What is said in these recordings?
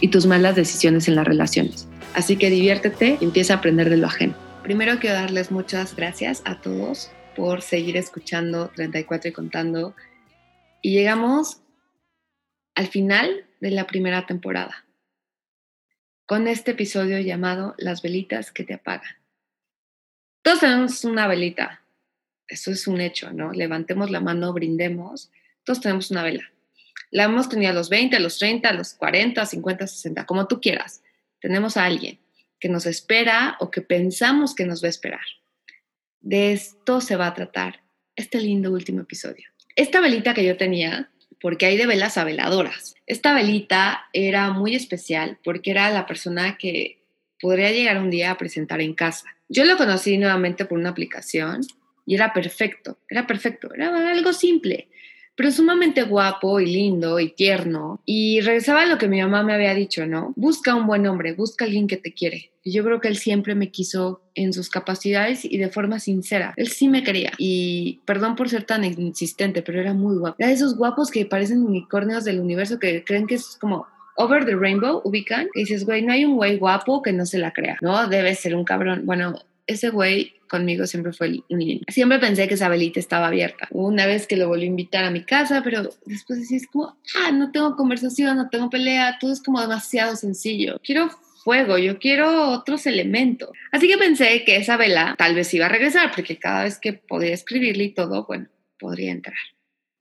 y tus malas decisiones en las relaciones. Así que diviértete y empieza a aprender de lo ajeno. Primero quiero darles muchas gracias a todos por seguir escuchando 34 y contando. Y llegamos al final de la primera temporada con este episodio llamado Las velitas que te apagan. Todos tenemos una velita, eso es un hecho, ¿no? Levantemos la mano, brindemos, todos tenemos una vela. La hemos tenido a los 20, a los 30, a los 40, 50, 60, como tú quieras. Tenemos a alguien que nos espera o que pensamos que nos va a esperar. De esto se va a tratar este lindo último episodio. Esta velita que yo tenía porque hay de velas a veladoras. Esta velita era muy especial porque era la persona que podría llegar un día a presentar en casa. Yo lo conocí nuevamente por una aplicación y era perfecto, era perfecto, era algo simple pero sumamente guapo y lindo y tierno. Y regresaba a lo que mi mamá me había dicho, ¿no? Busca un buen hombre, busca alguien que te quiere. Y yo creo que él siempre me quiso en sus capacidades y de forma sincera. Él sí me quería. Y perdón por ser tan insistente, pero era muy guapo. Era de esos guapos que parecen unicornios del universo que creen que es como Over the Rainbow, ubican. Y dices, güey, no hay un güey guapo que no se la crea, ¿no? Debe ser un cabrón. Bueno, ese güey conmigo siempre fue un lindo. Siempre pensé que esa velita estaba abierta. Una vez que lo volví a invitar a mi casa, pero después decís como, ah, no tengo conversación, no tengo pelea, todo es como demasiado sencillo. Quiero fuego, yo quiero otros elementos. Así que pensé que esa vela tal vez iba a regresar, porque cada vez que podía escribirle y todo, bueno, podría entrar.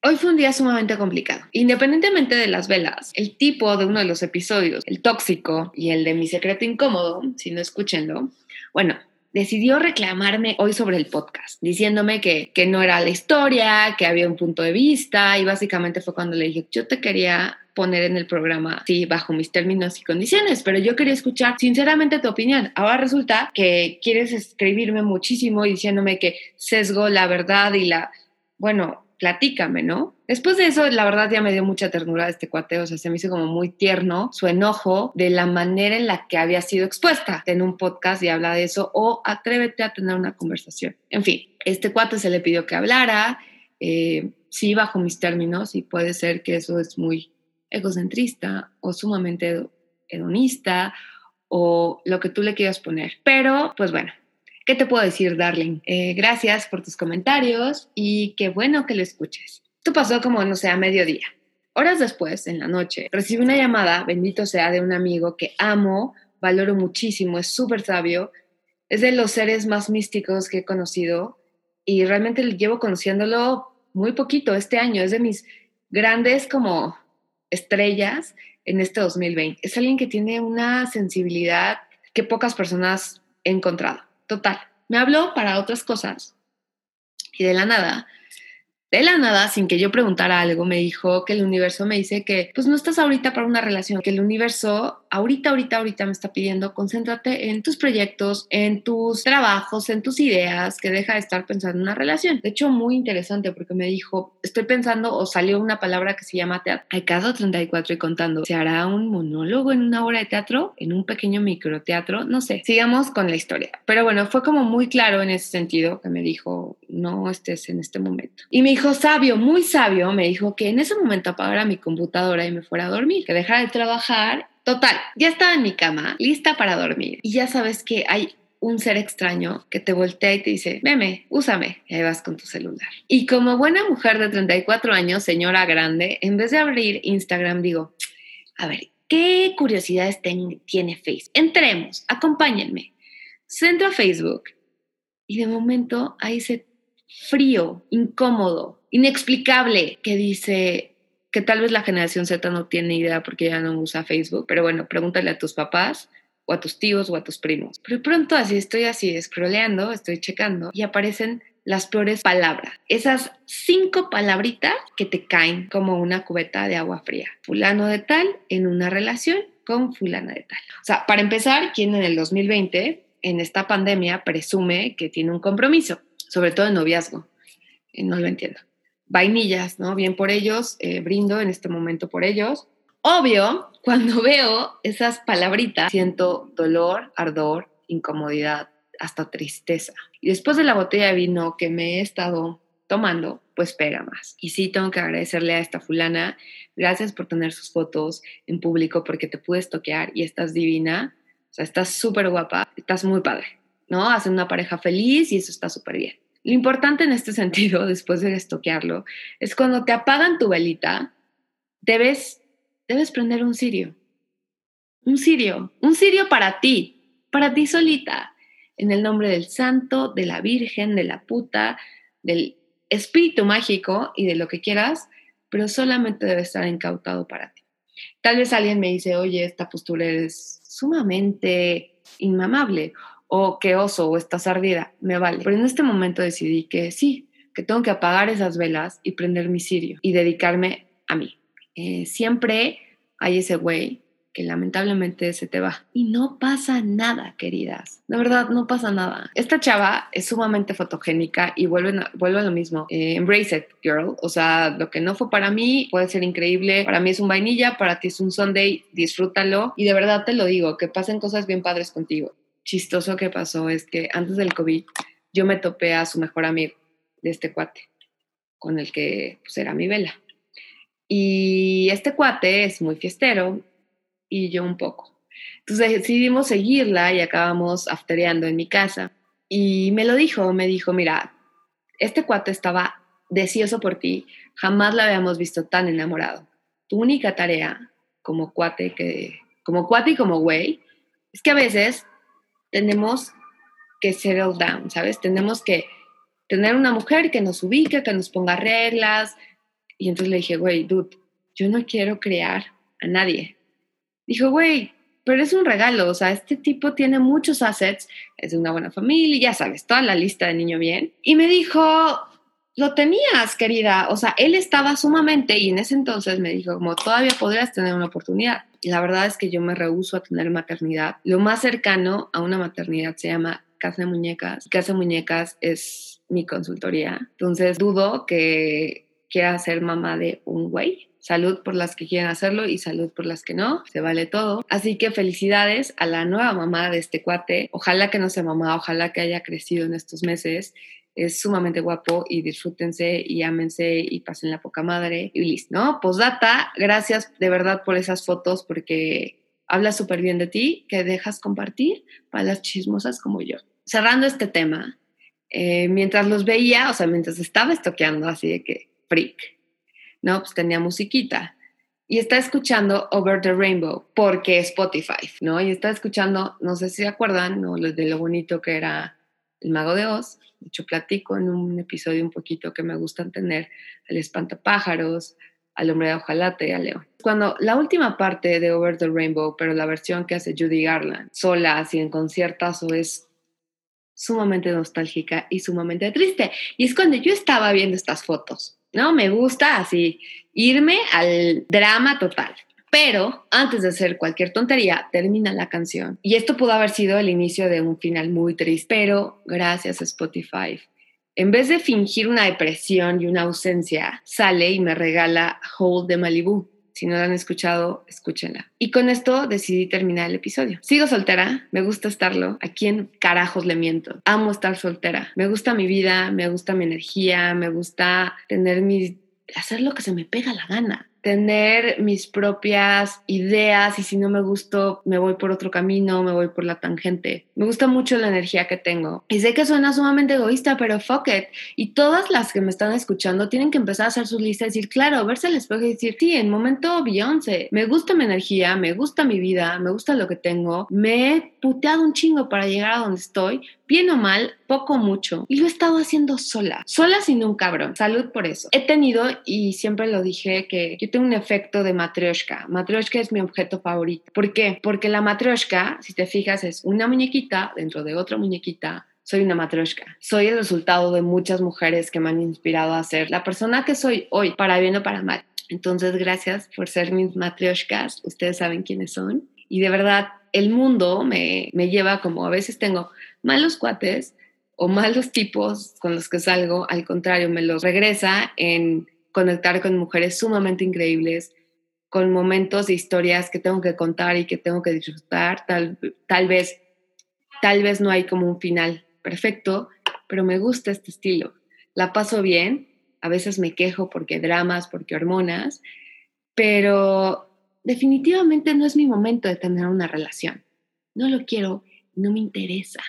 Hoy fue un día sumamente complicado. Independientemente de las velas, el tipo de uno de los episodios, el tóxico y el de mi secreto incómodo, si no escúchenlo, bueno, decidió reclamarme hoy sobre el podcast, diciéndome que, que no era la historia, que había un punto de vista y básicamente fue cuando le dije, yo te quería poner en el programa, sí, bajo mis términos y condiciones, pero yo quería escuchar sinceramente tu opinión. Ahora resulta que quieres escribirme muchísimo diciéndome que sesgo la verdad y la, bueno, platícame, ¿no? Después de eso, la verdad ya me dio mucha ternura este cuate, o sea, se me hizo como muy tierno su enojo de la manera en la que había sido expuesta en un podcast y habla de eso, o atrévete a tener una conversación. En fin, este cuate se le pidió que hablara, eh, sí, bajo mis términos, y puede ser que eso es muy egocentrista o sumamente hedonista o lo que tú le quieras poner. Pero, pues bueno, ¿Qué te puedo decir, darling? Eh, gracias por tus comentarios y qué bueno que lo escuches. Esto pasó como, no sé, a mediodía. Horas después, en la noche, recibí una llamada, bendito sea, de un amigo que amo, valoro muchísimo, es súper sabio, es de los seres más místicos que he conocido y realmente llevo conociéndolo muy poquito este año, es de mis grandes como estrellas en este 2020. Es alguien que tiene una sensibilidad que pocas personas he encontrado. Total, me habló para otras cosas y de la nada de la nada, sin que yo preguntara algo, me dijo que el universo me dice que pues no estás ahorita para una relación, que el universo ahorita, ahorita, ahorita me está pidiendo, concéntrate en tus proyectos, en tus trabajos, en tus ideas, que deja de estar pensando en una relación. De hecho, muy interesante porque me dijo, estoy pensando o salió una palabra que se llama teatro. Hay cada 34 y contando, ¿se hará un monólogo en una obra de teatro? ¿En un pequeño microteatro? No sé, sigamos con la historia. Pero bueno, fue como muy claro en ese sentido que me dijo, no estés en este momento. Y me dijo, sabio, muy sabio, me dijo que en ese momento apagara mi computadora y me fuera a dormir, que dejara de trabajar. Total, ya estaba en mi cama, lista para dormir. Y ya sabes que hay un ser extraño que te voltea y te dice, veme, úsame. Y ahí vas con tu celular. Y como buena mujer de 34 años, señora grande, en vez de abrir Instagram, digo, a ver, ¿qué curiosidades tiene Facebook? Entremos, acompáñenme. Centro a Facebook y de momento ahí se frío, incómodo, inexplicable, que dice que tal vez la generación Z no tiene idea porque ya no usa Facebook, pero bueno, pregúntale a tus papás o a tus tíos o a tus primos. Pero pronto así estoy así, scrolleando, estoy checando y aparecen las peores palabras. Esas cinco palabritas que te caen como una cubeta de agua fría. Fulano de tal en una relación con fulana de tal. O sea, para empezar, ¿quién en el 2020 en esta pandemia presume que tiene un compromiso, sobre todo en noviazgo. Eh, no lo entiendo. Vainillas, ¿no? Bien por ellos, eh, brindo en este momento por ellos. Obvio, cuando veo esas palabritas, siento dolor, ardor, incomodidad, hasta tristeza. Y después de la botella de vino que me he estado tomando, pues pega más. Y sí tengo que agradecerle a esta fulana, gracias por tener sus fotos en público porque te puedes toquear y estás divina, o sea, estás súper guapa, estás muy padre, ¿no? Hacen una pareja feliz y eso está súper bien. Lo importante en este sentido, después de estoquearlo, es cuando te apagan tu velita, debes, debes prender un cirio. Un cirio, un cirio para ti, para ti solita, en el nombre del santo, de la virgen, de la puta, del espíritu mágico y de lo que quieras, pero solamente debe estar incautado para ti. Tal vez alguien me dice, oye, esta postura es sumamente inmamable, o qué oso, o estás ardida, me vale. Pero en este momento decidí que sí, que tengo que apagar esas velas y prender mi cirio y dedicarme a mí. Eh, siempre hay ese güey que lamentablemente se te va. Y no pasa nada, queridas. De verdad, no pasa nada. Esta chava es sumamente fotogénica y vuelve, vuelve a lo mismo. Eh, embrace it, girl. O sea, lo que no fue para mí puede ser increíble. Para mí es un vainilla, para ti es un Sunday. Disfrútalo. Y de verdad te lo digo, que pasen cosas bien padres contigo. Chistoso que pasó es que antes del COVID yo me topé a su mejor amigo de este cuate, con el que pues, era mi vela. Y este cuate es muy fiestero, y yo un poco. Entonces decidimos seguirla y acabamos aftereando en mi casa. Y me lo dijo, me dijo, mira, este cuate estaba deseoso por ti, jamás la habíamos visto tan enamorado. Tu única tarea como cuate, que, como cuate y como güey, es que a veces tenemos que settle down, ¿sabes? Tenemos que tener una mujer que nos ubique, que nos ponga reglas. Y entonces le dije, güey, dude, yo no quiero crear a nadie dijo, güey, pero es un regalo, o sea, este tipo tiene muchos assets, es de una buena familia, ya sabes, toda la lista de niño bien. Y me dijo, lo tenías, querida, o sea, él estaba sumamente, y en ese entonces me dijo, como todavía podrías tener una oportunidad. La verdad es que yo me rehuso a tener maternidad. Lo más cercano a una maternidad se llama Casa de Muñecas. Casa de Muñecas es mi consultoría. Entonces dudo que quiera ser mamá de un güey Salud por las que quieren hacerlo y salud por las que no. Se vale todo. Así que felicidades a la nueva mamá de este cuate. Ojalá que no sea mamá, ojalá que haya crecido en estos meses. Es sumamente guapo y disfrútense y ámense y pasen la poca madre y listo, ¿no? Postdata, gracias de verdad por esas fotos porque habla súper bien de ti, que dejas compartir para las chismosas como yo. Cerrando este tema, eh, mientras los veía, o sea, mientras estaba estoqueando así de que freak, ¿no? Pues tenía musiquita. Y está escuchando Over the Rainbow porque Spotify, ¿no? Y está escuchando, no sé si se acuerdan, ¿no? De lo bonito que era El Mago de Oz. De hecho, platico en un episodio un poquito que me gustan tener al espantapájaros, al hombre de hojalate, a León. Cuando la última parte de Over the Rainbow, pero la versión que hace Judy Garland, sola, así en conciertazo, es sumamente nostálgica y sumamente triste. Y es cuando yo estaba viendo estas fotos ¿no? Me gusta así irme al drama total. Pero antes de hacer cualquier tontería, termina la canción. Y esto pudo haber sido el inicio de un final muy triste, pero gracias a Spotify. En vez de fingir una depresión y una ausencia, sale y me regala Hold de Malibu. Si no la han escuchado, escúchenla. Y con esto decidí terminar el episodio. Sigo soltera, me gusta estarlo. ¿A quién carajos le miento? Amo estar soltera. Me gusta mi vida, me gusta mi energía, me gusta tener mi hacer lo que se me pega la gana tener mis propias ideas y si no me gustó, me voy por otro camino, me voy por la tangente. Me gusta mucho la energía que tengo. Y sé que suena sumamente egoísta, pero fuck it. Y todas las que me están escuchando tienen que empezar a hacer sus listas y decir, claro, verse al espejo y decir, sí, en momento Beyoncé, me gusta mi energía, me gusta mi vida, me gusta lo que tengo, me he puteado un chingo para llegar a donde estoy, bien o mal, poco o mucho. Y lo he estado haciendo sola, sola sin un cabrón. Salud por eso. He tenido, y siempre lo dije, que yo un efecto de matrioshka. Matrioshka es mi objeto favorito. ¿Por qué? Porque la matrioshka, si te fijas, es una muñequita dentro de otra muñequita soy una matrioshka. Soy el resultado de muchas mujeres que me han inspirado a ser la persona que soy hoy, para bien o para mal. Entonces, gracias por ser mis matrioshkas. Ustedes saben quiénes son. Y de verdad, el mundo me, me lleva como a veces tengo malos cuates o malos tipos con los que salgo, al contrario, me los regresa en conectar con mujeres sumamente increíbles, con momentos de historias que tengo que contar y que tengo que disfrutar. Tal, tal vez, tal vez no hay como un final perfecto, pero me gusta este estilo. La paso bien, a veces me quejo porque dramas, porque hormonas, pero definitivamente no es mi momento de tener una relación. No lo quiero, no me interesa.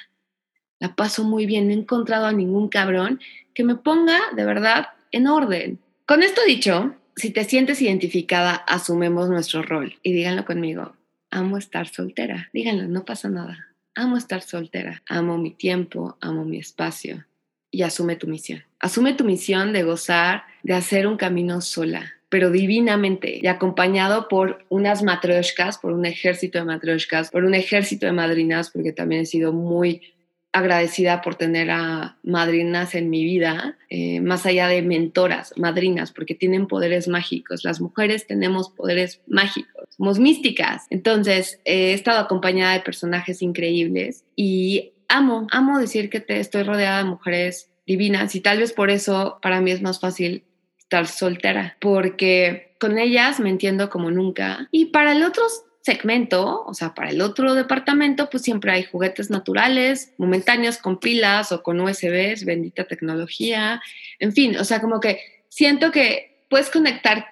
La paso muy bien, no he encontrado a ningún cabrón que me ponga de verdad en orden. Con esto dicho, si te sientes identificada, asumemos nuestro rol y díganlo conmigo. Amo estar soltera. Díganlo, no pasa nada. Amo estar soltera. Amo mi tiempo, amo mi espacio. Y asume tu misión. Asume tu misión de gozar, de hacer un camino sola, pero divinamente y acompañado por unas matrioshkas, por un ejército de matrioshkas, por un ejército de madrinas, porque también he sido muy agradecida por tener a madrinas en mi vida, eh, más allá de mentoras, madrinas, porque tienen poderes mágicos. Las mujeres tenemos poderes mágicos, somos místicas. Entonces, he estado acompañada de personajes increíbles y amo, amo decir que te estoy rodeada de mujeres divinas y tal vez por eso para mí es más fácil estar soltera, porque con ellas me entiendo como nunca. Y para el otro segmento, o sea, para el otro departamento, pues siempre hay juguetes naturales, momentáneos con pilas o con USBs, bendita tecnología, en fin, o sea, como que siento que puedes conectar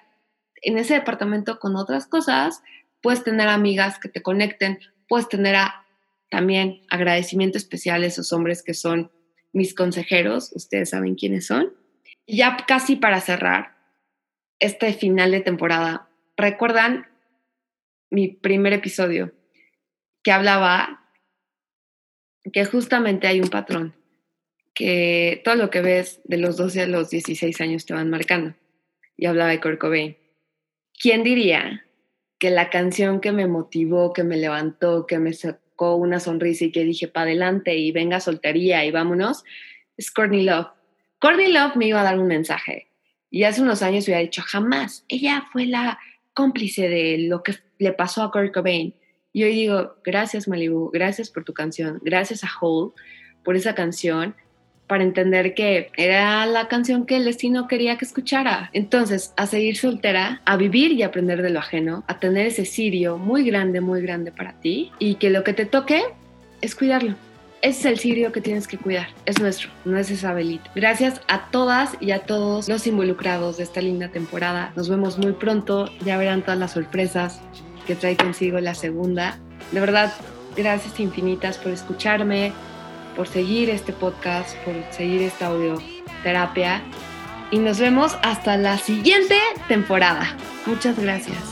en ese departamento con otras cosas, puedes tener amigas que te conecten, puedes tener a, también agradecimiento especial a esos hombres que son mis consejeros, ustedes saben quiénes son. Ya casi para cerrar este final de temporada, ¿recuerdan mi primer episodio que hablaba que justamente hay un patrón, que todo lo que ves de los 12 a los 16 años te van marcando? Y hablaba de Kurt Cobain. ¿Quién diría que la canción que me motivó, que me levantó, que me sacó una sonrisa y que dije, para adelante y venga soltería y vámonos, es Courtney Love Courtney Love me iba a dar un mensaje y hace unos años hubiera dicho, jamás, ella fue la cómplice de lo que le pasó a Kurt Cobain. Y hoy digo, gracias Malibu, gracias por tu canción, gracias a Hole por esa canción, para entender que era la canción que el destino quería que escuchara. Entonces, a seguir soltera, a vivir y aprender de lo ajeno, a tener ese sirio muy grande, muy grande para ti y que lo que te toque es cuidarlo. Ese es el sirio que tienes que cuidar. Es nuestro, no es esa velita. Gracias a todas y a todos los involucrados de esta linda temporada. Nos vemos muy pronto. Ya verán todas las sorpresas que trae consigo la segunda. De verdad, gracias infinitas por escucharme, por seguir este podcast, por seguir esta audioterapia. Y nos vemos hasta la siguiente temporada. Muchas gracias.